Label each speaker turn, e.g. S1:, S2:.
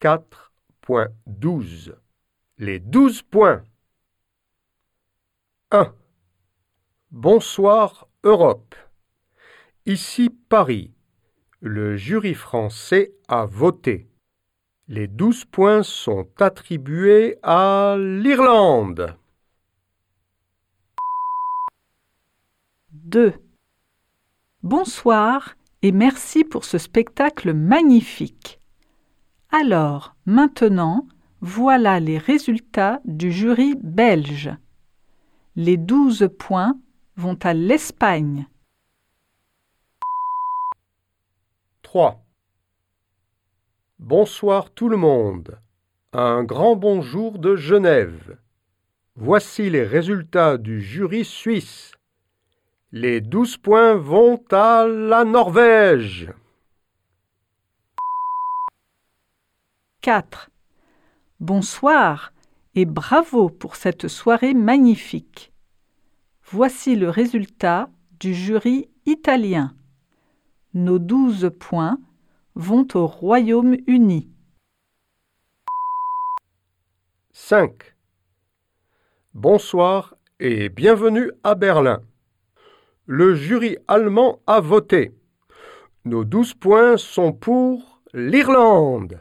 S1: 4.12 Les douze points 1. Bonsoir Europe. Ici Paris. Le jury français a voté. Les douze points sont attribués à l'Irlande.
S2: 2. Bonsoir et merci pour ce spectacle magnifique. Alors, maintenant, voilà les résultats du jury belge. Les douze points vont à l'Espagne.
S1: 3. Bonsoir tout le monde. Un grand bonjour de Genève. Voici les résultats du jury suisse. Les douze points vont à la Norvège.
S2: 4. Bonsoir et bravo pour cette soirée magnifique. Voici le résultat du jury italien. Nos douze points vont au Royaume-Uni.
S1: 5. Bonsoir et bienvenue à Berlin. Le jury allemand a voté. Nos douze points sont pour l'Irlande.